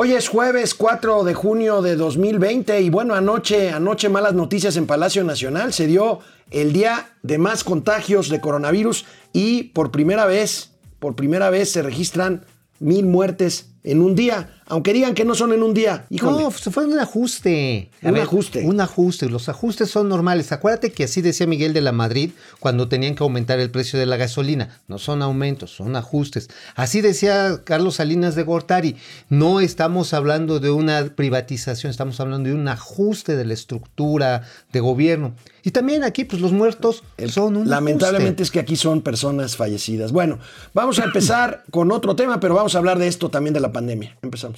Hoy es jueves 4 de junio de 2020 y bueno, anoche, anoche malas noticias en Palacio Nacional. Se dio el día de más contagios de coronavirus y por primera vez, por primera vez se registran mil muertes en un día. Aunque digan que no son en un día. No, fue un ajuste. un ajuste. Un ajuste. Los ajustes son normales. Acuérdate que así decía Miguel de la Madrid cuando tenían que aumentar el precio de la gasolina. No son aumentos, son ajustes. Así decía Carlos Salinas de Gortari. No estamos hablando de una privatización, estamos hablando de un ajuste de la estructura de gobierno. Y también aquí, pues los muertos son un Lamentablemente es que aquí son personas fallecidas. Bueno, vamos a empezar con otro tema, pero vamos a hablar de esto también de la pandemia. Empezamos.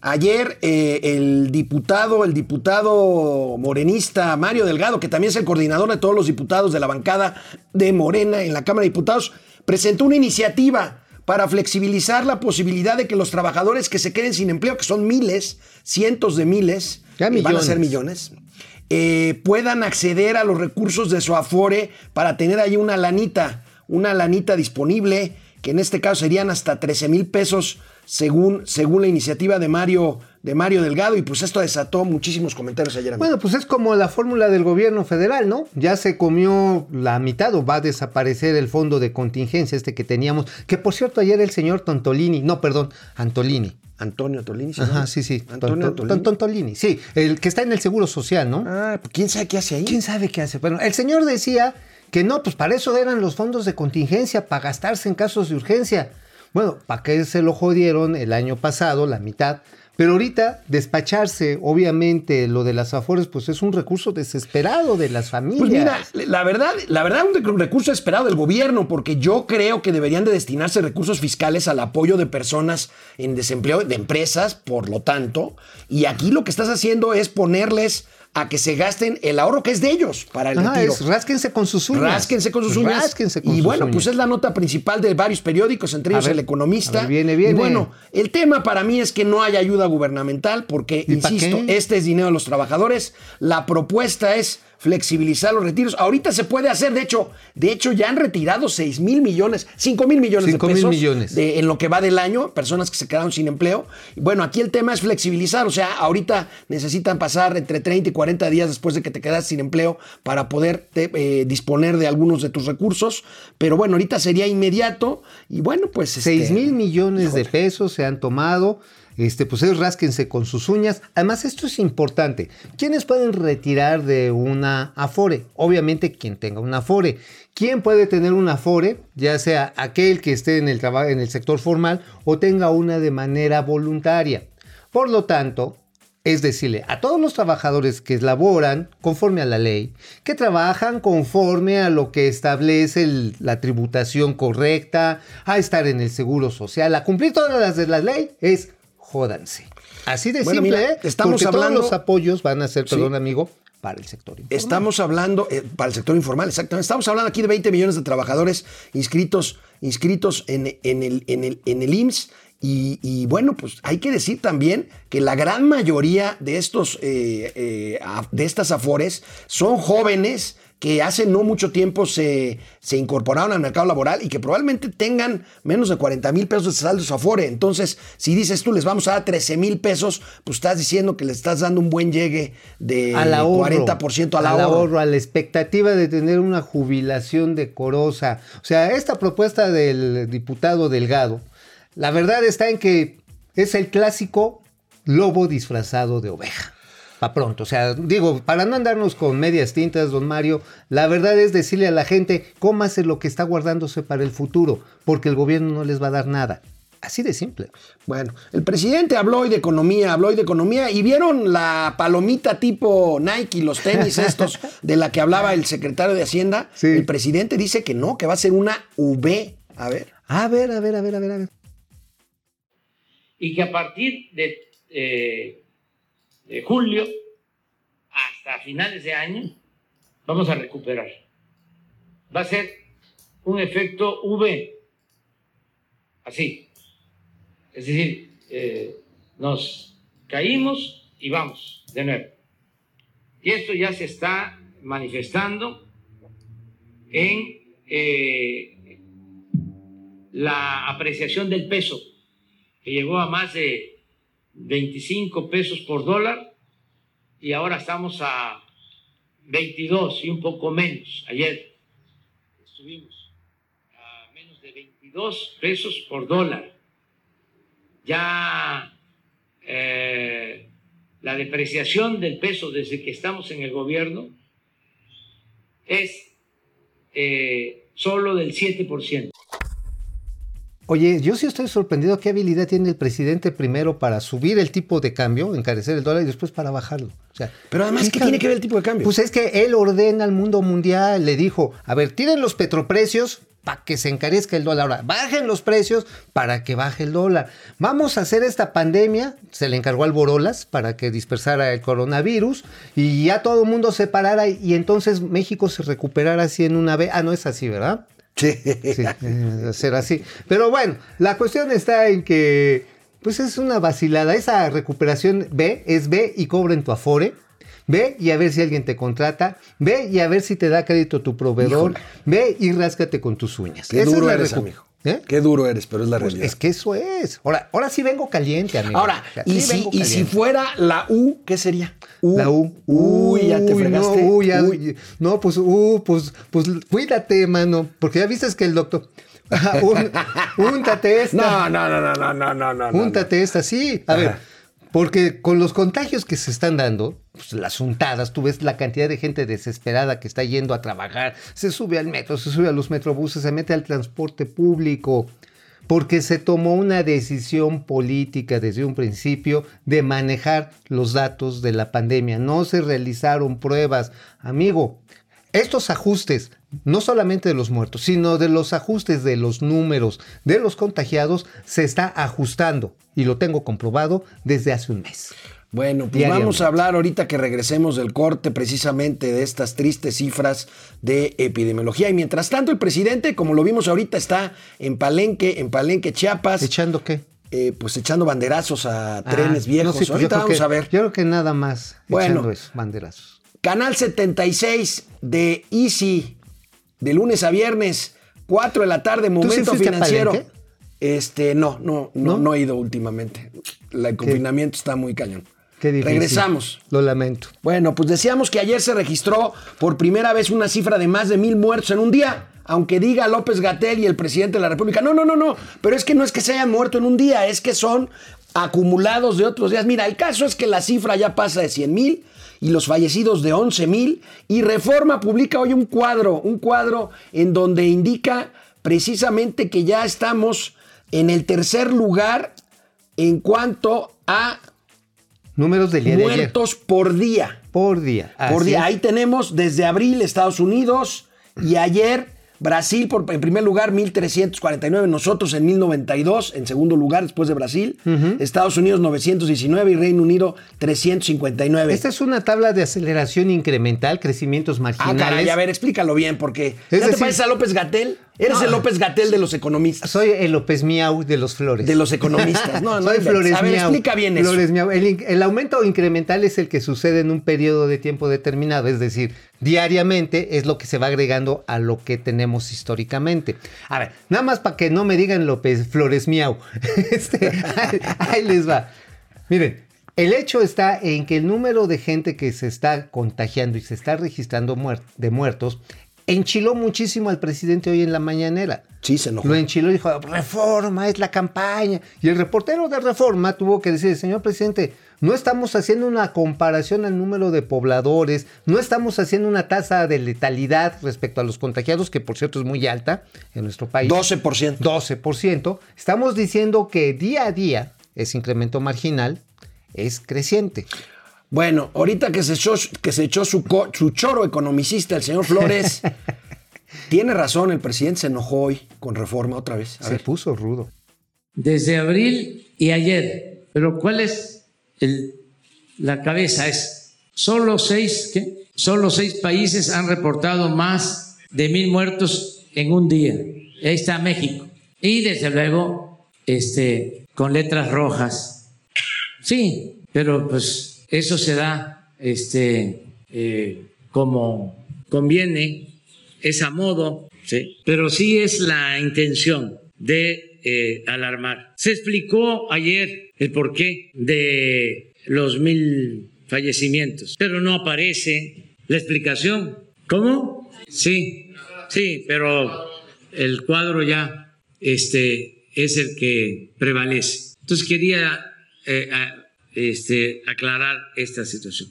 ayer eh, el diputado, el diputado morenista Mario Delgado, que también es el coordinador de todos los diputados de la bancada de Morena en la Cámara de Diputados, presentó una iniciativa para flexibilizar la posibilidad de que los trabajadores que se queden sin empleo, que son miles, cientos de miles, van a ser millones, eh, puedan acceder a los recursos de su Afore para tener ahí una lanita, una lanita disponible, que en este caso serían hasta 13 mil pesos según, según la iniciativa de Mario, de Mario Delgado, y pues esto desató muchísimos comentarios ayer. amigo. Bueno, pues es como la fórmula del gobierno federal, ¿no? Ya se comió la mitad o va a desaparecer el fondo de contingencia este que teníamos, que por cierto ayer el señor Tontolini, no, perdón, Antolini. Antonio Tolini. ¿sí, Ajá, sí, sí. Antonio Ton- ton- Tolini. Tontolini, sí, el que está en el Seguro Social, ¿no? Ah, pues quién sabe qué hace ahí. ¿Quién sabe qué hace? Bueno, el señor decía que no, pues para eso eran los fondos de contingencia, para gastarse en casos de urgencia. Bueno, ¿para qué se lo jodieron el año pasado, la mitad? Pero ahorita despacharse, obviamente, lo de las afores, pues es un recurso desesperado de las familias. Pues mira, la verdad, la verdad, un recurso esperado del gobierno, porque yo creo que deberían de destinarse recursos fiscales al apoyo de personas en desempleo, de empresas, por lo tanto, y aquí lo que estás haciendo es ponerles a que se gasten el ahorro que es de ellos para el Ajá, retiro. es rásquense con sus uñas. Rásquense con sus uñas. Rásquense con y sus bueno, uñas. pues es la nota principal de varios periódicos, entre A ellos ver, El Economista. ver, viene, viene. Y bueno, el tema para mí es que no hay ayuda gubernamental, porque, ¿Y pa' insisto, este es dinero de los trabajadores. La propuesta es flexibilizar los retiros. Ahorita se puede hacer, de hecho, de hecho ya han retirado 6 mil millones, 5 mil millones de pesos millones. de- en lo que va del año, personas que se quedaron sin empleo. Bueno, aquí el tema es flexibilizar, o sea, ahorita necesitan pasar entre 30 y 40 días después de que te quedas sin empleo para poder te- eh, disponer de algunos de tus recursos, pero bueno, ahorita sería inmediato y bueno, pues... 6 este, mil millones de pesos se han tomado. Este, pues es rásquense con sus uñas. Además, esto es importante. ¿Quiénes pueden retirar de una Afore? Obviamente, quien tenga una Afore. ¿Quién puede tener una Afore? Ya sea aquel que esté en el en el sector formal o tenga una de manera voluntaria. Por lo tanto, es decirle a todos los trabajadores que laboran conforme a la ley, que trabajan conforme a lo que establece la tributación correcta, a estar en el seguro social, a cumplir todas las de la ley, es jódanse. Así de Bueno, simple, mira, ¿eh? estamos Porque hablando- todos los apoyos van a ser, Sí. perdón amigo, para el sector informal. Estamos hablando, eh, para el sector informal, exactamente. Estamos hablando aquí de 20 millones de trabajadores inscritos, inscritos en, en el, en, el, en el IMSS. Y, y bueno, pues hay que decir también que la gran mayoría de, estos, eh, eh, de estas afores son jóvenes que hace no mucho tiempo se, se incorporaron al mercado laboral y que probablemente tengan menos de 40 mil pesos de saldo de su afore. Entonces, si dices tú les vamos a dar 13 mil pesos, pues estás diciendo que le estás dando un buen llegue de al ahorro, 40% al ahorro. a la expectativa de tener una jubilación decorosa. O sea, esta propuesta del diputado Delgado, la verdad está en que es el clásico lobo disfrazado de oveja. Pa' pronto, o sea, digo, para no andarnos con medias tintas, don Mario, la verdad es decirle a la gente, cómase lo que está guardándose para el futuro, porque el gobierno no les va a dar nada. Así de simple. Bueno, el presidente habló hoy de economía, habló hoy de economía y vieron la palomita tipo Nike, los tenis estos de la que hablaba el secretario de Hacienda. Sí. El presidente dice que no, que va a ser una V. A ver. A ver, a ver, a ver, a ver, a ver. y que a partir de, eh, de julio hasta finales de año vamos a recuperar. Va a ser un efecto V, así. Es decir, eh, nos caímos y vamos de nuevo. Y esto ya se está manifestando en eh, la apreciación del peso, que llegó a más de 25 pesos por dólar y ahora estamos a 22 y un poco menos. Ayer estuvimos a menos de 22 pesos por dólar. Ya eh, la depreciación del peso desde que estamos en el gobierno es eh, solo del 7%. Oye, yo sí estoy sorprendido qué habilidad tiene el presidente primero para subir el tipo de cambio, encarecer el dólar y después para bajarlo. O sea, Pero además, ¿qué tiene que ver el tipo de cambio? Pues es que él ordena al mundo mundial, le dijo, a ver, tiren los petroprecios para que se encarezca el dólar. Ahora, bajen los precios para que baje el dólar. Vamos a hacer esta pandemia, se le encargó al Borolas para que dispersara el coronavirus y ya todo el mundo se parara y entonces México se recuperara así en una vez. Ah, no es así, ¿verdad? Sí. Sí, eh, ser así. Pero bueno, la cuestión está en que, pues es una vacilada. Esa recuperación ve, es ve y cobra en tu afore. Ve y a ver si alguien te contrata. Ve y a ver si te da crédito tu proveedor. Híjole. Ve y ráscate con tus uñas. Qué Esa es la eres, amigo. ¿Eh? Qué duro eres, pero es la Pues realidad. es que eso es. Ahora, ahora sí vengo caliente, amigo. Ahora, O sea, y, sí si, y si fuera la U, ¿qué sería? U. La U. Uy, ya te fregaste. No, uy, ya- Uy. no, pues, uh, pues, pues cuídate, mano. Porque ya viste que el doctor. Un, úntate esta. No, no, no, no, no, no, no. Júntate esta, sí. A ver. Porque con los contagios que se están dando, pues, las untadas, tú ves la cantidad de gente desesperada que está yendo a trabajar, se sube al metro, se sube a los metrobuses, se mete al transporte público. Porque se tomó una decisión política desde un principio de manejar los datos de la pandemia. No se realizaron pruebas. Amigo, estos ajustes, no solamente de los muertos, sino de los ajustes de los números de los contagiados, se está ajustando. Y lo tengo comprobado desde hace un mes. Bueno, pues vamos a hablar ahorita que regresemos del corte precisamente de estas tristes cifras de epidemiología. Y mientras tanto, el presidente, como lo vimos ahorita, está en Palenque, en Palenque, Chiapas, ¿Echando qué? eh, pues echando banderazos a trenes Ah, viejos. no, sí, pues ahorita vamos que- a ver. Yo creo que nada más Bueno. echando eso, banderazos. Canal 76 de Easy, de lunes a viernes, 4 de la tarde, momento financiero. Este, no, no, no, ¿No? no he ido últimamente. El confinamiento está muy cañón. Qué difícil. Regresamos. Lo lamento. Bueno, pues decíamos que ayer se registró por primera vez una cifra de más de mil muertos en un día. Aunque diga López Gatel y el presidente de la República, no, no, no, no, pero es que no es que se hayan muerto en un día, es que son acumulados de otros días. Mira, el caso es que la cifra ya pasa de 100 mil y los fallecidos de 11 mil. Y Reforma publica hoy un cuadro, un cuadro en donde indica precisamente que ya estamos en el tercer lugar en cuanto a Números del día de ayer. muertos por día. Por día. Por día. Ahí tenemos desde abril Estados Unidos y ayer Brasil por, en primer lugar 1349, nosotros en 1092 en segundo lugar después de Brasil, Estados Unidos 919 y Reino Unido 359. Esta es una tabla de aceleración incremental, crecimientos Ah, marginales. caray, a ver, explícalo bien, porque ¿ya te pareces a López Gatel? Eres No. el López Gatel de los economistas. Soy el López Miau de los flores. De los economistas. No, no Soy. Flores A ver, Miau. explica bien eso. Flores Miau. El, aumento incremental es el que sucede en un periodo de tiempo determinado, es decir, diariamente es lo que se va agregando a lo que tenemos históricamente. A ver, nada más para que no me digan López Flores Miau. Este, ahí, ahí les va. Miren, el hecho está en que el número de gente que se está contagiando y se está registrando muer- de muertos enchiló muchísimo al presidente hoy en la mañanera. Sí, se enojó. Lo enchiló y dijo, reforma, es la campaña. Y el reportero de reforma tuvo que decir, señor presidente, no estamos haciendo una comparación al número de pobladores, no estamos haciendo una tasa de letalidad respecto a los contagiados, que por cierto es muy alta en nuestro país. 12%. 12%. Estamos diciendo que día a día ese incremento marginal es creciente. Bueno, ahorita que se echó, que se echó su, co- su choro economicista, el señor Flores, tiene razón, el presidente se enojó hoy con reforma otra vez. A Se ver. puso rudo. Desde abril y ayer. Pero ¿cuál es el- la cabeza? Es Solo seis, ¿qué? Solo seis países han reportado más de mil muertos en un día. Ahí está México. Y desde luego, este, con letras rojas. Sí, pero pues eso se da, este, eh, como conviene, es a modo, ¿sí? pero sí es la intención de eh, alarmar. Se explicó ayer el porqué de los mil fallecimientos, pero no aparece la explicación. ¿Cómo? Sí, sí, pero el cuadro ya este, es el que prevalece. Entonces quería eh, este, aclarar esta situación.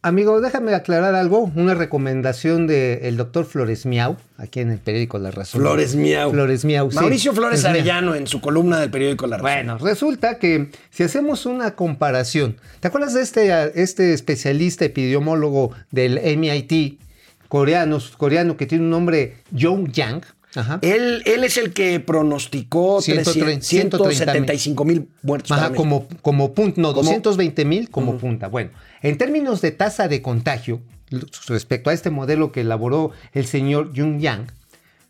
Amigo, déjame aclarar algo. Una recomendación del doctor Flores Miau, aquí en el periódico La Razón. Flores Miau. Flores Miau, sí. Mauricio Flores Es Miau. Arellano en su columna del periódico La Razón. Bueno, resulta que si hacemos una comparación, ¿te acuerdas de este, este especialista epidemiólogo del MIT coreano, coreano que tiene un nombre Jong Yang? Ajá. Él, él es el que pronosticó 130, 175 mil muertos. Ajá, para como, como punto, no, Como- 220 mil como punta. Bueno, en términos de tasa de contagio, respecto a este modelo que elaboró el señor Jung Yang,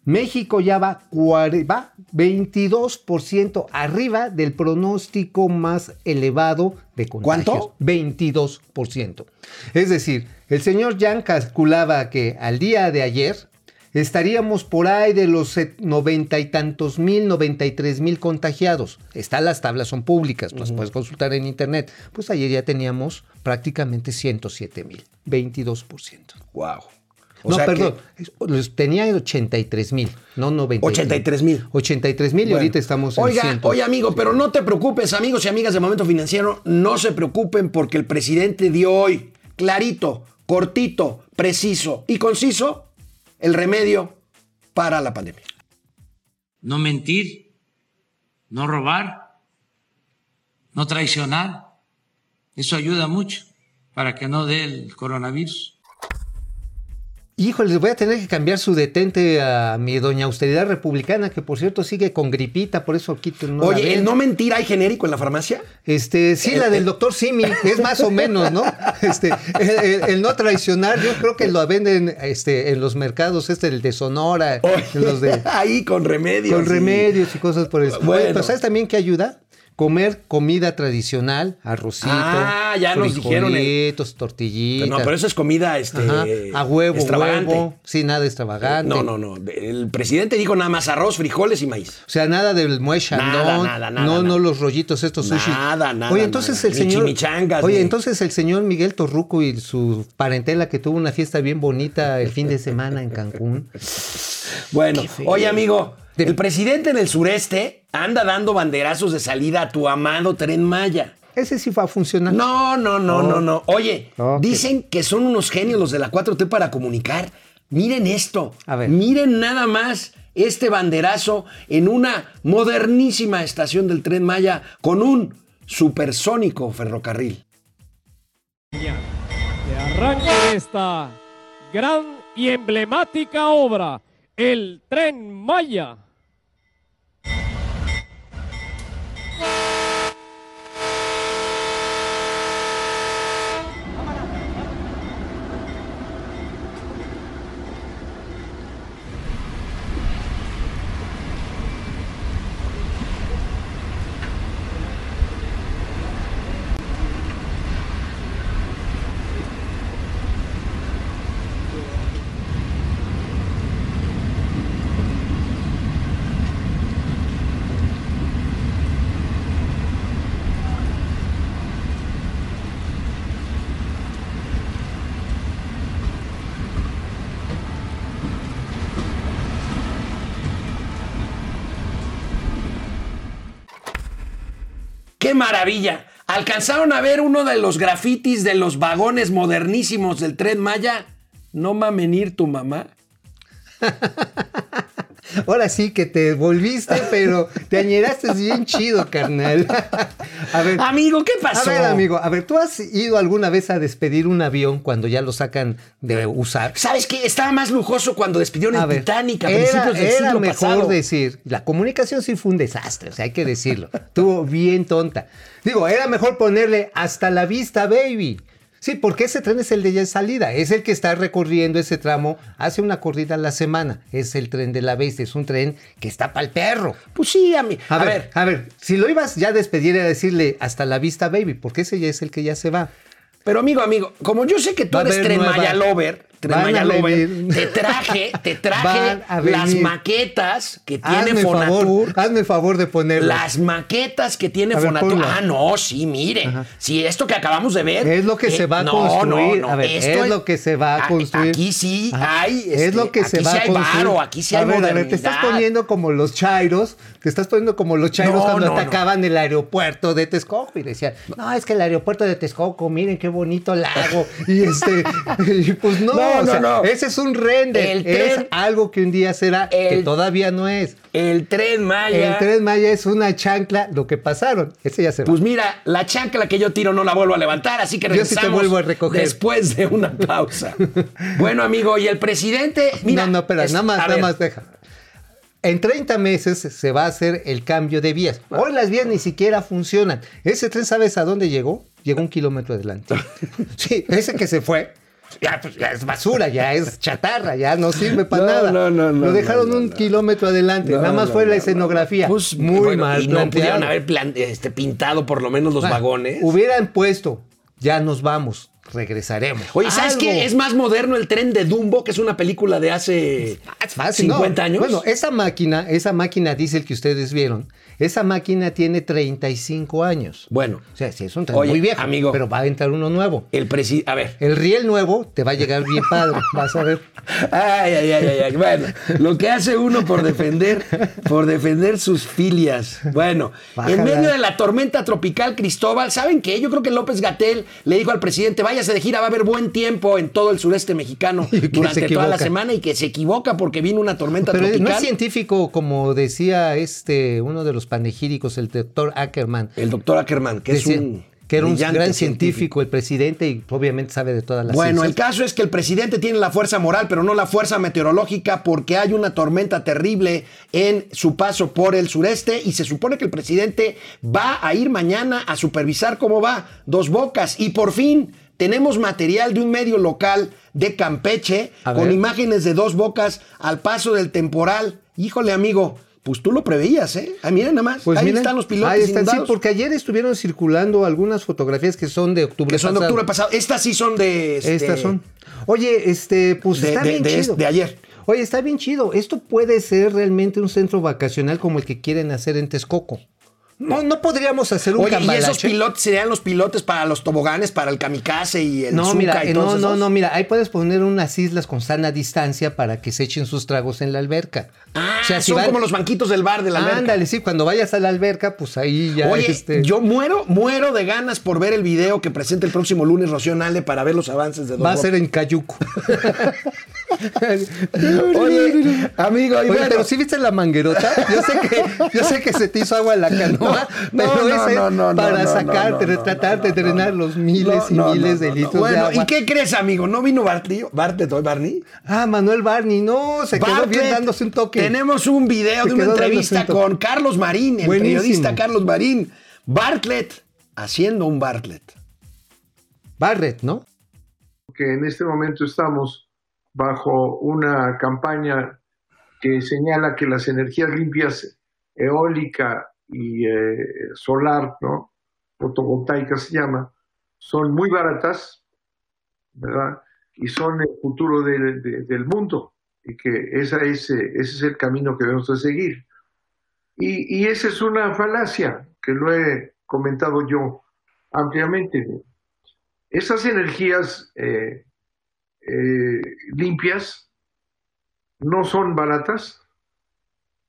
México ya va, va 22% arriba del pronóstico más elevado de contagios. ¿Cuánto? 22%. Es decir, el señor Yang calculaba que al día de ayer estaríamos por ahí de los noventa y tantos mil, noventa y tres mil contagiados. Están las tablas, son públicas, las puedes consultar en internet. Pues ayer ya teníamos prácticamente 107 mil, 22%. Wow. O no, sea que- perdón, los tenía 83 mil, no 90. 83,000. 83 mil y Bueno. ahorita estamos en Oiga, 100. oye amigo, pero no te preocupes, amigos y amigas de Momento Financiero, no se preocupen porque el presidente dio hoy clarito, cortito, preciso y conciso el remedio para la pandemia. No mentir, no robar, no traicionar. Eso ayuda mucho para que no dé el coronavirus. Híjole, voy a tener que cambiar su detente a mi doña austeridad republicana, que por cierto sigue con gripita, por eso aquí no Oye. ¿el no mentir hay genérico en la farmacia? Este, sí, la del doctor Simi, es más o menos, ¿no? Este, el, el- no traicionar, yo creo que lo venden este, en los mercados, este, el de Sonora, los de, Ahí con remedios. con y- remedios y cosas por eso. Bueno. Pero ¿sabes también qué ayuda? Comer comida tradicional, arrocito, Ah, ya nos dijeron el- frijolitos, tortillitas. Pero no, pero eso es comida este, Ajá, a huevo, extravagante. huevo, sí, nada extravagante. No, no, no. El presidente dijo nada más arroz, frijoles y maíz. O sea, nada del muelle Nada, nada, nada, no, nada. no los rollitos estos sushi. Nada, nada, Oye, entonces nada. el señor, oye, ni- entonces el señor Miguel Torruco y su parentela que tuvo una fiesta bien bonita el fin de semana en Cancún. Bueno, oye amigo, el presidente en el sureste anda dando banderazos de salida a tu amado tren Maya. Ese sí va a funcionar. No, no, no, no, no. Oye, dicen que son unos genios los de la 4T para comunicar. Miren esto. A ver. Miren nada más este banderazo en una modernísima estación del tren Maya con un supersónico ferrocarril. de arranque de esta gran y emblemática obra, el Tren Maya. ¡Qué maravilla! ¿Alcanzaron a ver uno de los grafitis de los vagones modernísimos del tren Maya? No mamen tu mamá. Ahora sí que te volviste, pero te añeraste bien chido, carnal. A ver. Amigo, ¿qué pasó? A ver, amigo, a ver, ¿tú has ido alguna vez a despedir un avión cuando ya lo sacan de usar? ¿Sabes qué? Estaba más lujoso cuando despidieron A el ver, Titanic a era, principios del era siglo mejor pasado. decir, la comunicación sí fue un desastre, o sea, hay que decirlo. Estuvo bien tonta. Digo, era mejor ponerle hasta la vista, baby. Sí, porque ese tren es el de ya salida, es el que está recorriendo ese tramo, hace una corrida a la semana, es el tren de la bestia, es un tren que está para el perro. Pues sí, a mí. A, ver, a ver, si lo ibas ya a despedir era decirle hasta la vista, baby, porque ese ya es el que ya se va. Pero amigo, amigo, como yo sé que tú a eres Tren Maya Lover, Te traje, te traje las maquetas que tiene Hazme Fonatur. favor, hazme favor de ponerlo. Las maquetas que tiene A Fonatur. Ah, no, sí, mire. Si esto que acabamos de ver. Es lo que se va a no, construir. No, no, A ver, esto es lo que se va a construir. Aquí sí Ajá. hay. es este, lo que se aquí va sí a hay construir. varo, aquí sí hay a ver, a ver, te estás poniendo como los chairos, te estás poniendo como los chairos cuando atacaban el aeropuerto de Texcoco y decían, no, es que el aeropuerto de Texcoco, miren qué bonito lago. y este, y pues no, No, o no, sea, no. ese es un render. El es algo que un día será, que todavía no es. El tren Maya. El tren Maya es una chancla, lo que pasaron. Ese ya se va. Pues mira, la chancla que yo tiro no la vuelvo a levantar, así que Yo sí te regresamos vuelvo a recoger. después de una pausa. bueno, amigo, y el presidente, mira, no, no, espera, es- nada más, nada ver, más deja. En 30 meses se va a hacer el cambio de vías. Hoy las vías ni siquiera funcionan. Ese tren, ¿sabes a dónde llegó? Llegó un kilómetro adelante. Sí, ese que se fue. Ya, pues, ya es basura, ya es chatarra, ya no sirve para No, nada. no, no, no, Lo dejaron no, no, un no. kilómetro adelante. No, nada más no, fue no, la no. escenografía. Pues, Muy bueno, mal y no planteado. pudieron haber plan- este, pintado por lo menos los vagones. Hubieran puesto, ya nos vamos, regresaremos. Oye, ¿sabes qué? Es más moderno el tren de Dumbo, que es una película de hace Ah, Es fácil, ¿no? 50 años. Bueno, esa máquina, esa máquina diésel que ustedes vieron, esa máquina tiene 35 años. Bueno, O sea, sí, es un tren Oye, muy viejo, amigo. pero va a entrar uno nuevo. el presidente. A ver. El riel nuevo te va a llegar bien padre, vas a ver. Ay, ay, ay, ay. Bueno, lo que hace uno por defender, por defender sus filias. Bueno, Bájala. en medio de la tormenta tropical Cristóbal, ¿saben qué? Yo creo que López Gatel le dijo al presidente, váyase de gira, va a haber buen tiempo en todo el sureste mexicano durante toda la semana y que se equivoca porque vino una tormenta Pero tropical. no es científico, como decía este, uno de los panegíricos, el doctor Ackerman. El doctor Ackerman, que decía es un que era un gran científico, el presidente, y obviamente sabe de todas las Bueno, el caso es que el presidente tiene la fuerza moral, pero no la fuerza meteorológica, porque hay una tormenta terrible en su paso por el sureste y se supone que el presidente va a ir mañana a supervisar cómo va Dos Bocas. Y por fin tenemos material de un medio local de Campeche con imágenes de Dos Bocas al paso del temporal. Híjole, amigo. Pues tú lo preveías, ¿eh? Ah, miren nada más. Pues ahí miren, están los pilotos Ahí están, sí, porque ayer estuvieron circulando algunas fotografías que son de octubre que son de pasado. octubre pasado. Estas sí son de... este, Estas son. Oye, este, pues de- está de- bien de- chido. de ayer. Oye, está bien chido. Esto puede ser realmente un centro vacacional como el que quieren hacer en Texcoco. No, no podríamos hacer un Oye, ¿y esos pilotos serían los pilotes para los toboganes, para el kamikaze y el No, Zuka mira, y eh, todos no, no, esos? no, mira, ahí puedes poner unas islas con sana distancia para que se echen sus tragos en la alberca. Ah, O sea, si son van- como los banquitos del bar de la alberca. Ándale, sí, cuando vayas a la alberca, pues ahí ya Oye, este, yo muero, muero de ganas por ver el video que presenta el próximo lunes Rocío para ver los avances de Dos va a ser en Cayuco. Oye, amigo, Oye, bueno, pero si viste la manguerota, yo sé que, yo sé que se te hizo agua en la canoa, No, pero no, esa es no, no, no, para no, sacar, no, de no, tratar no, de no, drenar no, los miles no, y miles no, de no, litros no. Bueno, de agua. ¿y qué crees, amigo? ¿No vino Bartley? ¿Bartlett hoy, Barney? Ah, Manuel Barney, no, se quedó bien Bartlett, dándose un toque. Tenemos un video Se de una entrevista un con Carlos Marín, el Buenísimo. periodista Carlos Marín. Bartlett, haciendo un Bartlett. Barrett, ¿no? que en este momento estamos bajo una campaña que señala que las energías limpias, eólica y eh, solar, ¿no? fotovoltaica se llama, son muy baratas, ¿verdad? Y son el futuro del- de- del mundo y que esa es, eh, ese es el camino que debemos de seguir. Y, y esa es una falacia que lo he comentado yo ampliamente. Esas energías eh, eh, limpias no son baratas,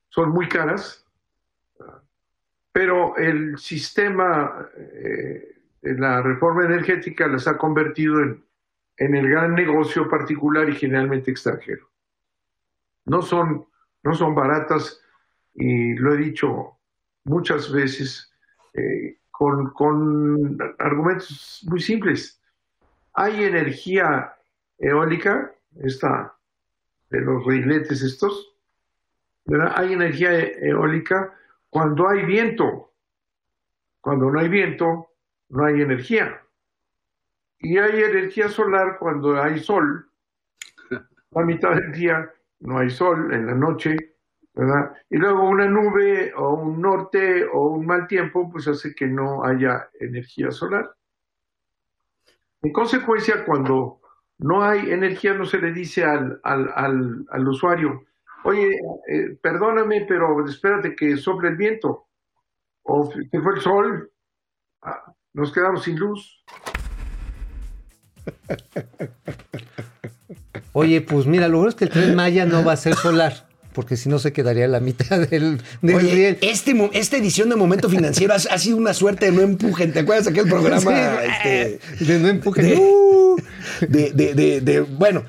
son muy caras, pero el sistema eh, de la reforma energética las ha convertido en, en el gran negocio particular y generalmente extranjero. No son, no son baratas y lo he dicho muchas veces eh, con, con argumentos muy simples. Hay energía eólica, esta de los reiletes estos, ¿verdad? Hay energía e- eólica cuando hay viento. Cuando no hay viento, no hay energía. y hay energía solar cuando hay sol. La mitad del día no hay sol, en la noche, ¿verdad? Y luego una nube o un norte o un mal tiempo, pues hace que no haya energía solar. En consecuencia, cuando no hay energía, no se le dice al, al, al, al usuario, oye, eh, perdóname, pero espérate que sople el viento. O que fue el sol, ah, nos quedamos sin luz. Oye, pues mira, lo bueno es que el tren Maya no va a ser solar, porque si no se quedaría la mitad del, del Oye, riel. este, esta edición de Momento Financiero ha, ha sido una suerte de no empujen. ¿Te acuerdas de aquel programa? Sí, este, de no empuje. de- Uh. De, de- de- de- bueno,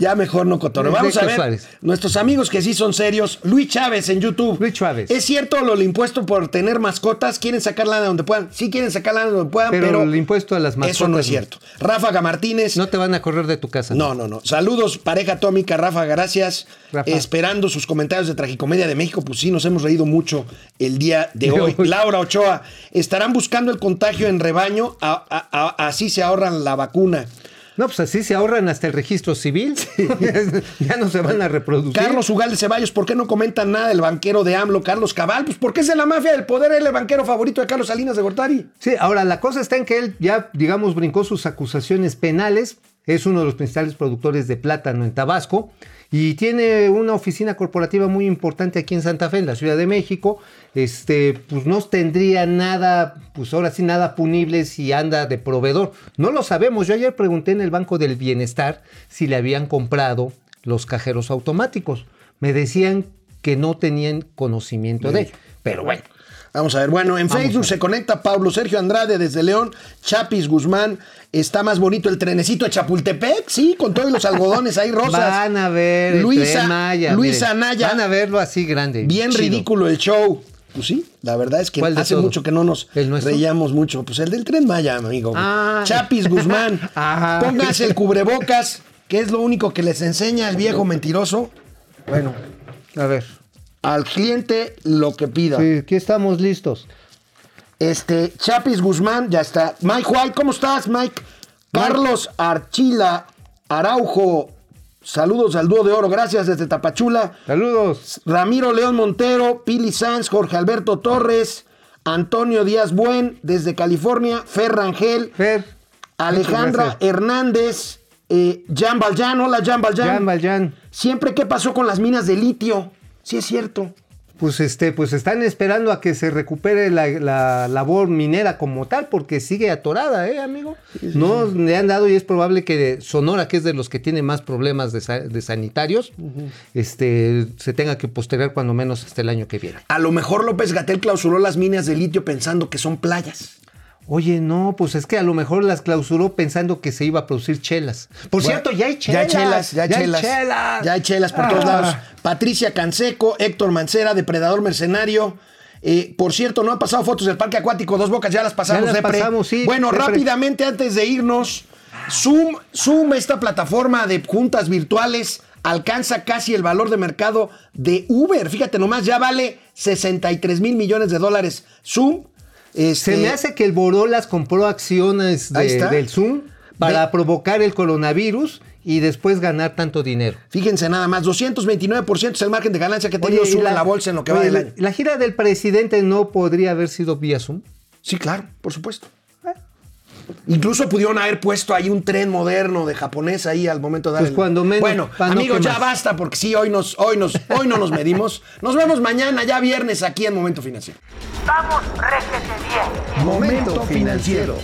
ya mejor no cotorreo. Vamos a ver Suárez. nuestros amigos que sí son serios. Luis Chávez en YouTube. Luis Chávez. ¿Es cierto lo del impuesto por tener mascotas? ¿Quieren sacar lana de donde puedan? Sí quieren sacar lana de donde puedan, Pero, pero, el impuesto a las mascotas. eso no es cierto. Ráfaga Martínez. No te van a correr de tu casa. No, no, no. Saludos, pareja atómica, Rafa, gracias. Rafa. Esperando sus comentarios de Tragicomedia de México, pues sí, nos hemos reído mucho el día de hoy. Laura Ochoa, estarán buscando el contagio en rebaño, A- a- a- así se ahorran la vacuna. No, pues así se ahorran hasta el registro civil. ya no se van a reproducir. Carlos Ugal de Ceballos, ¿por qué no comentan nada del banquero de AMLO, Carlos Cabal? Pues porque es de la mafia del poder, él el banquero favorito de Carlos Salinas de Gortari. Sí, ahora la cosa está en que él ya, digamos, brincó sus acusaciones penales. Es uno de los principales productores de plátano en Tabasco y tiene una oficina corporativa muy importante aquí en Santa Fe, en la Ciudad de México. Este, pues no tendría nada, pues ahora sí nada punible si anda de proveedor. No lo sabemos. Yo ayer pregunté en el Banco del Bienestar si le habían comprado los cajeros automáticos. Me decían que no tenían conocimiento de él. Pero bueno. Vamos a ver, bueno, en Vamos Facebook se conecta Pablo Sergio Andrade desde León, Chapis Guzmán, está más bonito el trenecito de Chapultepec, sí, con todos los algodones ahí rosas. Van a ver Luisa, Maya, Luisa miren. Anaya. Van a verlo así grande. Bien chido. ridículo el show. Pues sí, la verdad es que ¿Cuál de hace mucho que no nos reíamos mucho. Pues el del tren Maya, amigo. Ah. Chapis Guzmán, Ajá. pónganse el cubrebocas, que es lo único que les enseña el viejo mentiroso. Bueno, A ver. Al cliente lo que pida. Sí, aquí estamos listos. Este, Chapis Guzmán, ya está. Mike White, ¿cómo estás, Mike? Carlos Archila Araujo, saludos al dúo de oro, gracias desde Tapachula. Saludos. Ramiro León Montero, Pili Sanz, Jorge Alberto Torres, Antonio Díaz Buen desde California, Fer Rangel, Fer. Alejandra. Hernández, eh, Jan Valjan, hola Jan Valjan. Jan Valjan. Siempre, ¿qué pasó con las minas de litio? Sí es cierto. Pues este, pues están esperando a que se recupere la, la labor minera como tal, porque sigue atorada, ¿eh, amigo? No le han dado y es probable que Sonora, que es de los que tiene más problemas de, de sanitarios, este, se tenga que postergar cuando menos hasta el año que viene. A lo mejor López Gatel clausuró las minas de litio pensando que son playas. Oye, no, pues es que a lo mejor las clausuró pensando que se iba a producir chelas. Por Bueno, cierto, ya hay Ya hay chelas. chelas, ya hay chelas. chelas. Ya hay chelas por Ah. todos lados. Patricia Canseco, Héctor Mancera, Depredador Mercenario. Eh, por cierto, no han pasado fotos del parque acuático Dos Bocas, ya las pasamos, Ya las pasamos, sí, Bueno, rápidamente antes de irnos, Zoom, Zoom, esta plataforma de juntas virtuales, alcanza casi el valor de mercado de Uber. Fíjate nomás, ya vale 63 mil millones de dólares. Zoom. Este, Se me hace que el Borolas compró acciones de- del Zoom para provocar el coronavirus y después ganar tanto dinero. Fíjense nada más, 229% es el margen de ganancia que ha tenido Zoom en la bolsa en lo que va del la- año. La gira del presidente no podría haber sido vía Zoom. Sí, claro, por supuesto. Incluso pudieron haber puesto ahí un tren moderno de japonés ahí al momento de dar Pues cuando menos, Bueno, amigos, ya basta porque sí, hoy, nos, hoy, nos, hoy no nos medimos. Nos vemos mañana, ya viernes, aquí en Momento Financiero. Vamos, réjete bien. Momento financiero.